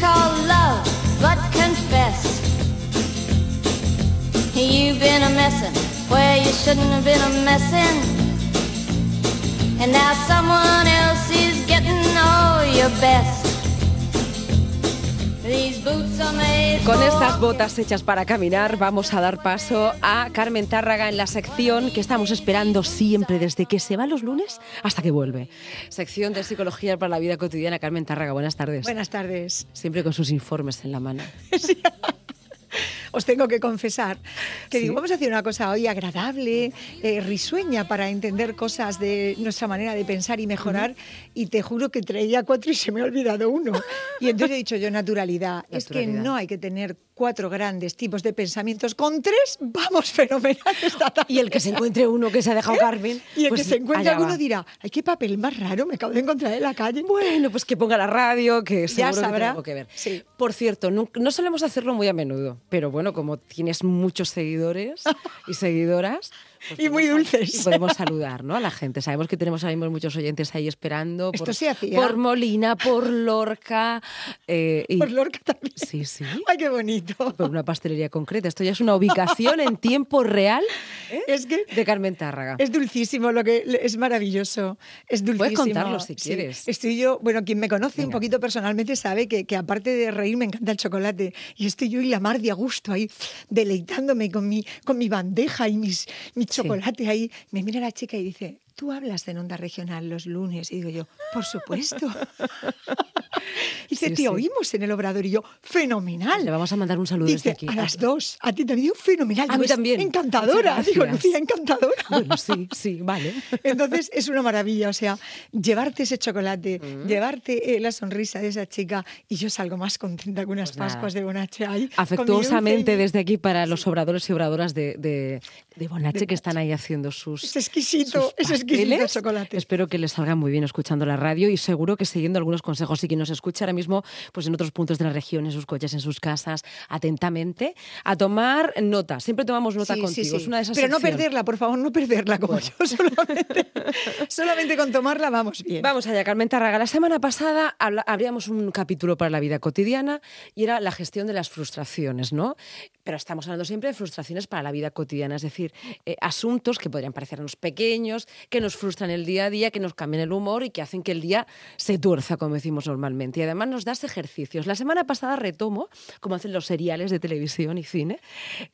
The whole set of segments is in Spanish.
call love, but confess. You've been a messin' where you shouldn't have been a messin'. And now someone else is getting all your best. Con estas botas hechas para caminar vamos a dar paso a Carmen Tárraga en la sección que estamos esperando siempre desde que se va los lunes hasta que vuelve. Sección de psicología para la vida cotidiana. Carmen Tárraga, buenas tardes. Buenas tardes. Siempre con sus informes en la mano. Os tengo que confesar que Sí. digo, vamos a hacer una cosa hoy agradable, eh, risueña para entender cosas de nuestra manera de pensar y mejorar. Y te juro que traía cuatro y se me ha olvidado uno. Y entonces he dicho yo naturalidad. Es que no hay que tener cuatro grandes tipos de pensamientos. Con tres vamos fenomenal esta tarde. Y el que se encuentre uno que se ha dejado Carmen. Y el pues que se encuentre alguno va. dirá, ay, qué papel más raro me acabo de encontrar en la calle. Bueno, pues que ponga la radio, que seguro que sabrá. algo que ver. Sí. Por cierto, no, no solemos hacerlo muy a menudo, pero bueno, como tienes muchos seguidores y seguidoras... pues Y muy dulces. y podemos saludar ¿no? a la gente. Sabemos que tenemos ahora mismo muchos oyentes ahí esperando. Esto por, se hacía. por Molina, por Lorca. eh, y- Por Lorca también. Sí, sí. Ay, qué bonito. Por una pastelería concreta. Esto ya es una ubicación en tiempo real ¿eh? Es que de Carmen Tárraga. Es dulcísimo, lo que es maravilloso. Es dulcísimo. contarlo si Sí. quieres. Estoy yo, bueno, quien me conoce un Venga. poquito personalmente sabe que, que aparte de reír me encanta el chocolate. Y estoy yo y la mar de a gusto ahí, deleitándome con mi, con mi bandeja y mis, mi chocolate ahí. Me mira la chica y dice, ¿tú hablas de onda regional los lunes? Y digo yo, por supuesto. dice, Sí, te sí. oímos en el obrador. Y yo, fenomenal. Le vamos a mandar un saludo desde Dice, aquí. a las dos. A ti también digo, fenomenal. A mí "Es también. Encantadora. Digo. Lucía, encantadora. Bueno, sí, sí, vale. Entonces es una maravilla, o sea, llevarte ese chocolate, Mm. llevarte eh, la sonrisa de esa chica y yo salgo más contenta que unas Pues. Pascuas de Bonache ahí. Afectuosamente y- desde aquí para los obradores y obradoras de, de, de Bonache que están ahí haciendo sus. Es exquisito, sus es exquisito el chocolate. Espero que les salga muy bien escuchando la radio y seguro que siguiendo algunos consejos y quien nos escucha ahora mismo pues en otros puntos de la región, en sus coches, en sus casas, atentamente, a tomar nota. Siempre tomamos nota Sí, contigo. sí. Es una de esas Pero no perderla, por favor, no perderla como yo. Solamente, solamente con tomarla vamos bien. Vamos allá, Carmen Tarraga. La semana pasada habla- abríamos un capítulo para la vida cotidiana y era la gestión de las frustraciones, ¿no? Pero estamos hablando siempre de frustraciones para la vida cotidiana, es decir, eh, asuntos que podrían parecernos pequeños, que nos frustran el día a día, que nos cambian el humor y que hacen que el día se tuerza, como decimos normalmente. Y además nos das ejercicios. La semana pasada retomo, como hacen los seriales de televisión y cine.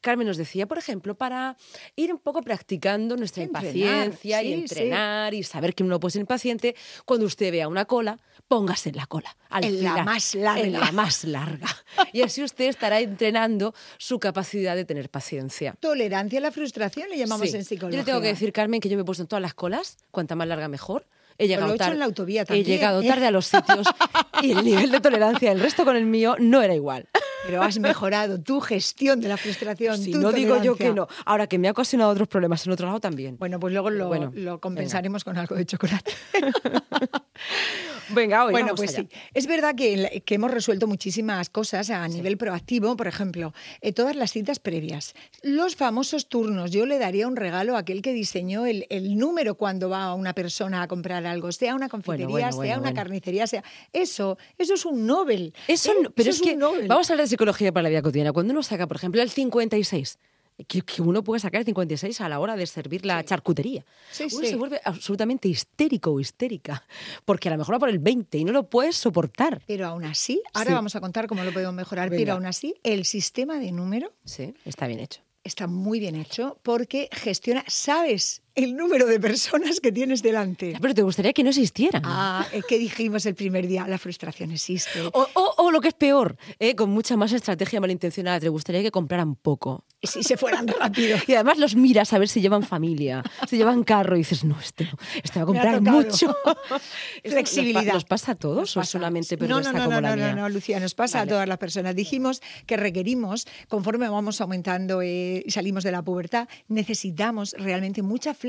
Carmen nos decía, por ejemplo, para ir un poco practicando nuestra Entrenar, impaciencia y sí, sí. entrenar y saber que uno puede ser impaciente, cuando usted vea una cola, póngase en la cola. al En la final, más larga. En la más larga. Y así usted estará entrenando su capacidad de tener paciencia. Tolerancia a la frustración le llamamos Sí. en Yo psicología. le tengo que decir, Carmen, que yo me he puesto en todas las colas, cuanta más larga mejor. He llegado he tarde. la He llegado ¿eh? tarde a los sitios y el nivel de tolerancia del resto con el mío no era igual. Pero has mejorado tu gestión de la frustración. Si tu no digo yo que tolerancia. no. Ahora que me ha ocasionado otros problemas en otro lado también. Bueno, pues luego lo, Bueno, lo compensaremos con algo de chocolate. Venga, hoy Bueno, vamos pues allá. sí. Es verdad que, hemos resuelto muchísimas cosas a nivel proactivo. Por ejemplo, eh, todas las citas previas. Los famosos turnos. Yo le daría un regalo a aquel que diseñó el, el número cuando va una persona a comprar algo, sea una confitería, bueno, sea bueno, una carnicería, sea... Eso, eso es un Nobel. Eso, ¿eh? pero Eso es que un Nobel. vamos a hablar de psicología para la vida cotidiana. Cuando uno saca, por ejemplo, el 56, que, que uno puede sacar el 56 a la hora de servir la charcutería. Sí, uno sí. se vuelve absolutamente histérico o histérica, porque a lo mejor va por el 20 y no lo puedes soportar. Pero aún así, ahora vamos a contar cómo lo podemos mejorar, Venga. pero aún así, el sistema de número Sí, está bien hecho. está muy bien hecho porque gestiona, sabes el número de personas que tienes delante. Pero te gustaría que no existieran. Ah, que dijimos el primer día, la frustración existe. O, o- o lo que es peor, ¿eh? con mucha más estrategia malintencionada, te gustaría que compraran poco. Y si se fueran rápido. Y además los miras a ver si llevan familia, si llevan carro y dices, no, este, este va a comprar mucho. ¿Esto Flexibilidad. ¿Nos, pa- nos pasa a todos o solamente pero no, no, no, como no, la no, mía? no, no, Lucía, nos pasa Vale. a todas las personas. Dijimos que requerimos, conforme vamos aumentando eh, y salimos de la pubertad, necesitamos realmente mucha flexibilidad.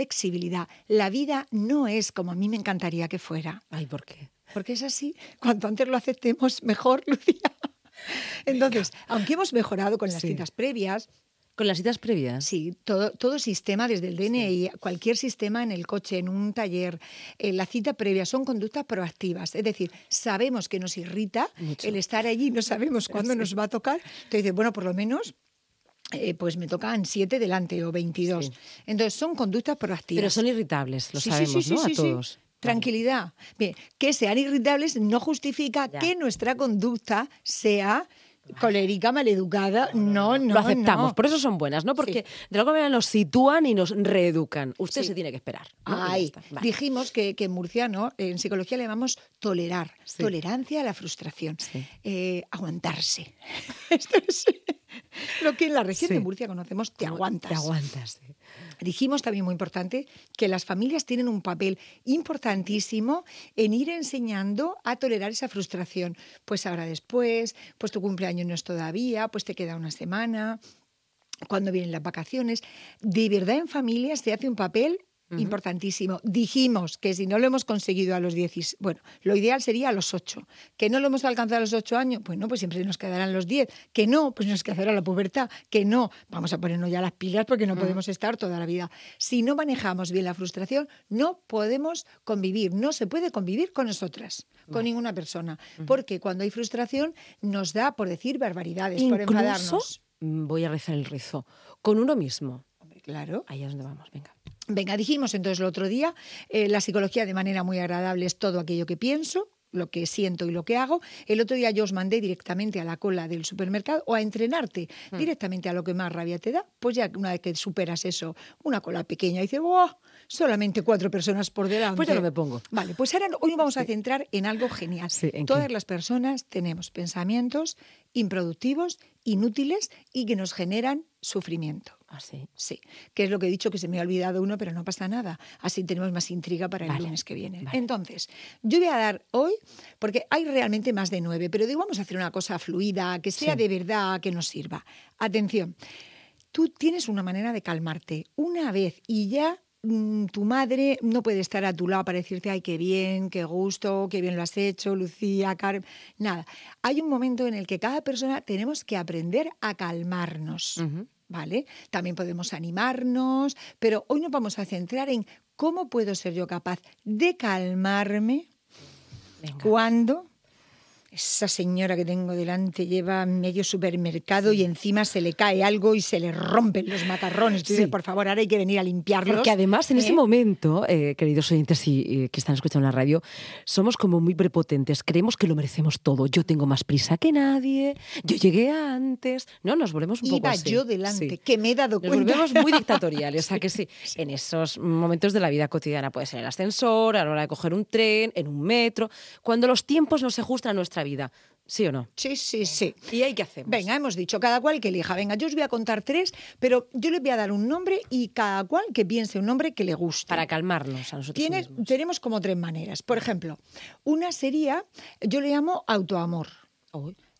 La vida no es como a mí me encantaría que fuera. Ay, ¿por qué? Porque es así. Cuanto antes lo aceptemos, mejor, Lucía. Entonces, aunque hemos mejorado con las Sí. citas previas, ¿Con las citas previas? Sí, todo, todo sistema, desde el DNI, cualquier sistema en el coche, en un taller, en la cita previa, son conductas proactivas. Es decir, sabemos que nos irrita Mucho. el estar allí, no sabemos cuándo nos va a tocar. Entonces, bueno, por lo menos eh, pues me tocan siete delante o 22. Sí. Entonces, son conductas proactivas. Pero son irritables, lo Sí, sabemos, sí, ¿no? a todos. Tranquilidad. Bien, que sean irritables no justifica Ya. que nuestra conducta sea colérica, maleducada. No, no, lo aceptamos, no. por eso son buenas, ¿no? Porque de alguna manera nos sitúan y nos reeducan. Usted Sí. se tiene que esperar. ¿no? Ay. Vale. dijimos que, que en murciano, en psicología le llamamos tolerar, Sí. tolerancia a la frustración, eh, aguantarse. Esto es lo que en la región de. Murcia conocemos, te aguantas. Te aguantas. sí. Dijimos también muy importante que las familias tienen un papel importantísimo en ir enseñando a tolerar esa frustración. Pues ahora después, pues tu cumpleaños no es todavía, pues te queda una semana, cuando vienen las vacaciones. De verdad en familia se hace un papel importantísimo. Dijimos que si no lo hemos conseguido a los 10, bueno, lo ideal sería a los 8. Que no lo hemos alcanzado a los 8 años, pues no, pues siempre nos quedarán los 10. Que no, pues nos quedará la pubertad. Que no, vamos a ponernos ya las pilas porque no podemos estar toda la vida. Si no manejamos bien la frustración, no podemos convivir, no se puede convivir con nosotras, con ninguna persona. Porque cuando hay frustración nos da por decir barbaridades, por Incluso, enfadarnos. mm, voy a rezar el rizo, con uno mismo. Hombre, claro. Ahí es donde vamos, venga. Venga, dijimos entonces el otro día, eh, la psicología de manera muy agradable es todo aquello que pienso, lo que siento y lo que hago. El otro día yo os mandé directamente a la cola del supermercado o a entrenarte Hmm. directamente a lo que más rabia te da. Pues ya una vez que superas eso, una cola pequeña, dices, ¡oh! Solamente cuatro personas por delante. Pues ya no me pongo. Vale, pues ahora hoy vamos a centrar en algo genial. Sí, ¿en Todas qué? las personas tenemos pensamientos improductivos, inútiles y que nos generan sufrimiento. Ah, sí. Sí, que es lo que he dicho que se me ha olvidado uno, pero no pasa nada. Así tenemos más intriga para el Vale, lunes que viene. vale. Entonces, yo voy a dar hoy, porque hay realmente más de nueve, pero digo, vamos a hacer una cosa fluida, que sea Sí. de verdad, que nos sirva. Atención, tú tienes una manera de calmarte una vez y ya mm, tu madre no puede estar a tu lado para decirte, ay, qué bien, qué gusto, qué bien lo has hecho, Lucía, Carmen. Nada. Hay un momento en el que cada persona tenemos que aprender a calmarnos. ¿Vale? También podemos animarnos, pero hoy nos vamos a centrar en cómo puedo ser yo capaz de calmarme Venga. cuando esa señora que tengo delante lleva medio supermercado y encima se le cae algo y se le rompen los macarrones. Tú dices, Sí. por favor, ahora hay que venir a limpiarlos. Porque además en ese ¿Eh? momento, eh, queridos oyentes y, que están escuchando la radio, somos como muy prepotentes, creemos que lo merecemos todo. Yo tengo más prisa que nadie, yo llegué antes. No, nos volvemos un poco Iba así. yo delante, Sí. que me he dado Nos cuenta. volvemos muy dictatoriales, ¿a que sí? En esos momentos de la vida cotidiana, puede ser el ascensor, a la hora de coger un tren, en un metro, cuando los tiempos no se ajustan a nuestra vida, ¿sí o no? Sí, sí, sí. ¿Y ahí qué hacemos? Venga, hemos dicho, cada cual que elija. Venga, yo os voy a contar tres, pero yo les voy a dar un nombre y cada cual que piense un nombre que le guste. Para calmarnos a nosotros Tienes- mismos. tenemos como tres maneras. Por ejemplo, una sería, yo le llamo autoamor.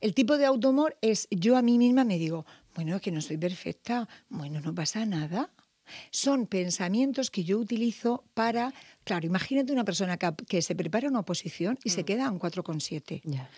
El tipo de autoamor es yo a mí misma me digo, bueno, es que no soy perfecta, bueno, no pasa nada. Son pensamientos que yo utilizo para, claro, imagínate una persona que, que se prepara una oposición y se queda a un 4,7. ya.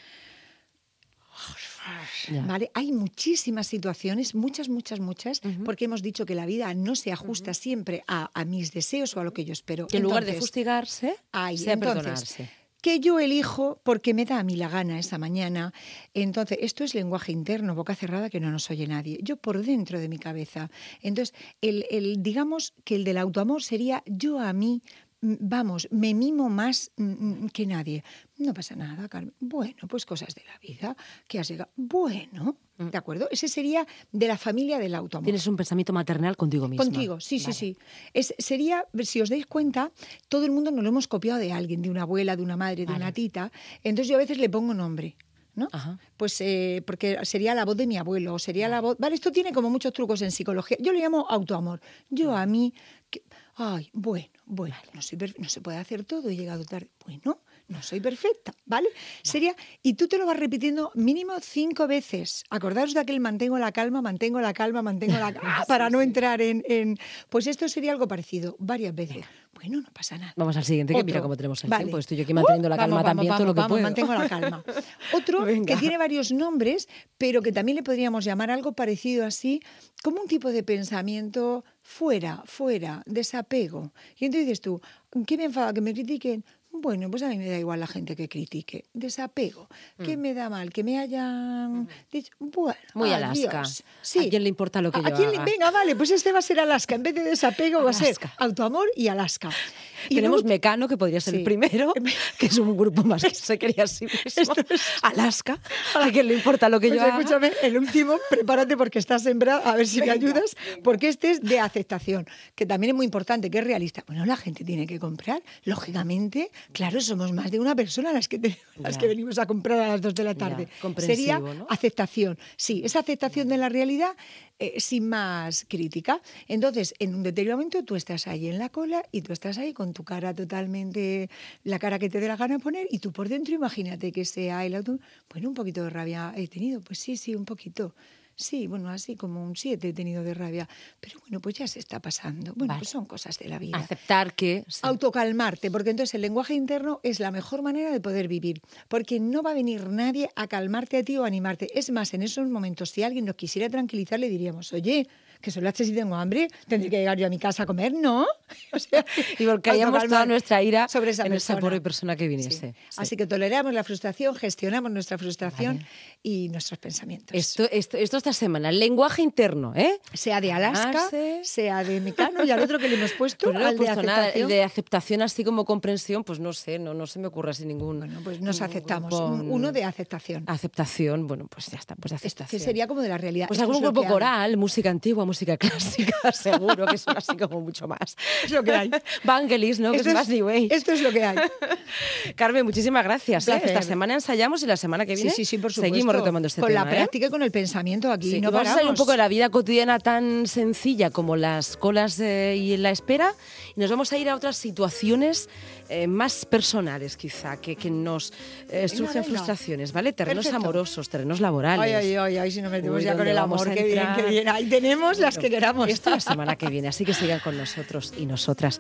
Ya. ¿Vale? Hay muchísimas situaciones, muchas, muchas, muchas, porque hemos dicho que la vida no se ajusta siempre a, a mis deseos o a lo que yo espero. Que en lugar de fustigarse, Ay, sea entonces, perdonarse. Que yo elijo porque me da a mí la gana esa mañana. Entonces, esto es lenguaje interno, boca cerrada que no nos oye nadie. Yo por dentro de mi cabeza. Entonces, el, el- digamos que el del autoamor sería yo a mí. Mm, Vamos, me mimo más mm, mm, que nadie. No pasa nada, Carmen. Bueno, pues cosas de la vida. que has llegado? Bueno, ¿de acuerdo? Ese sería de la familia del autoamor. Tienes un pensamiento maternal contigo mismo. Contigo, sí, sí, sí. Es, sería, si os dais cuenta, todo el mundo nos lo hemos copiado de alguien, de una abuela, de una madre, de Vale. una tita. Entonces yo a veces le pongo nombre. ¿no? Ajá. Pues eh, porque sería la voz de mi abuelo, o sería la voz. Vale, esto tiene como muchos trucos en psicología. Yo le llamo autoamor. Yo a mí, que- ay, bueno, bueno, no, soy no se puede hacer todo, he llegado tarde. Bueno, no soy perfecta, ¿vale? Sería, y tú te lo vas repitiendo mínimo cinco veces. Acordaos de aquel mantengo la calma, mantengo la calma, mantengo la calma, para no entrar en, en- Pues esto sería algo parecido, varias veces. Bueno, no pasa nada. Vamos al siguiente, que mira cómo tenemos el Vale. tiempo. Estoy yo aquí manteniendo la Uh, calma vamos, también vamos, todo lo que vamos, puedo. mantengo la calma. Otro Venga. que tiene varios nombres, pero que también le podríamos llamar algo parecido así, como un tipo de pensamiento fuera, fuera, desapego. Y entonces dices tú, ¿qué me enfada que me critiquen? Bueno, pues a mí me da igual la gente que critique. Desapego. ¿Qué me da mal? Que me hayan dicho, bueno, Mm. Muy adiós. Alaska. Sí. ¿A quién le importa lo que ¿A yo quién le-? Venga, vale, pues este va a ser Alaska. En vez de desapego va a ser autoamor y Alaska. Y Tenemos Mecano, que podría ser Sí. el primero, que es un grupo más que se quería a sí mismo. Alaska, a quien le importa lo que Pues yo haga. escúchame, el último, prepárate porque estás sembrado, a ver si me ayudas, porque este es de aceptación, que también es muy importante, que es realista. Bueno, la gente tiene que comprar, lógicamente, claro, somos más de una persona las que, te- las que venimos a comprar a las dos de la tarde. Sería ¿no? aceptación, sí, esa aceptación de la realidad eh, sin más crítica. Entonces, en un determinado momento tú estás ahí en la cola y tú estás ahí con tu cara totalmente, la cara que te dé la gana poner y tú por dentro imagínate que sea el auto, bueno, un poquito de rabia he tenido, pues sí, sí, un poquito. Sí, bueno, así como un 7 he tenido de rabia. Pero bueno, pues ya se está pasando. Bueno, Vale. pues son cosas de la vida. Aceptar que... sí. Autocalmarte, porque entonces el lenguaje interno es la mejor manera de poder vivir, porque no va a venir nadie a calmarte a ti o a animarte. Es más, en esos momentos, si alguien nos quisiera tranquilizar, le diríamos, oye, que son las tres y tengo hambre, tendré que llegar yo a mi casa a comer, ¿no? O sea, Y volcaríamos toda nuestra ira sobre esa en esa persona. pobre persona que Sí. viniese. Sí. Así que toleramos la frustración, gestionamos nuestra frustración Vale. y nuestros pensamientos. Esto, esto, esto esta semana, el lenguaje interno, ¿eh? sea de Alaska, sea de Mecano y al otro que le hemos puesto, Pues no he al de puesto nada. aceptación. De aceptación así como comprensión, pues no sé, no, no se me ocurre así ningún... Bueno, pues nos aceptamos. Uno de aceptación. Aceptación, bueno, pues ya está, pues de Esto aceptación. que sería como de la realidad. Pues algún grupo coral, música antigua, música clásica, seguro, que son así como mucho más. Es lo que hay. Vangelis, ¿no? Que Esto es más New Age. Esto es lo que hay. Carmen, muchísimas gracias. ¿eh? Esta semana ensayamos y la semana que viene Sí, sí, sí, por seguimos retomando este Con tema. la ¿eh? práctica y con el pensamiento aquí. No vamos a salir un poco de la vida cotidiana tan sencilla como las colas eh, y la espera y nos vamos a ir a otras situaciones eh, más personales quizá, que, que nos eh, surgen frustraciones, ¿vale? Terrenos Perfecto. amorosos, terrenos laborales. Ay, ay, ay, ay, si nos metemos Uy, ya con ¿dónde el amor. Qué bien, qué bien. Ahí tenemos las que queramos. Esto la semana que viene, así que sigan con nosotros y nosotras.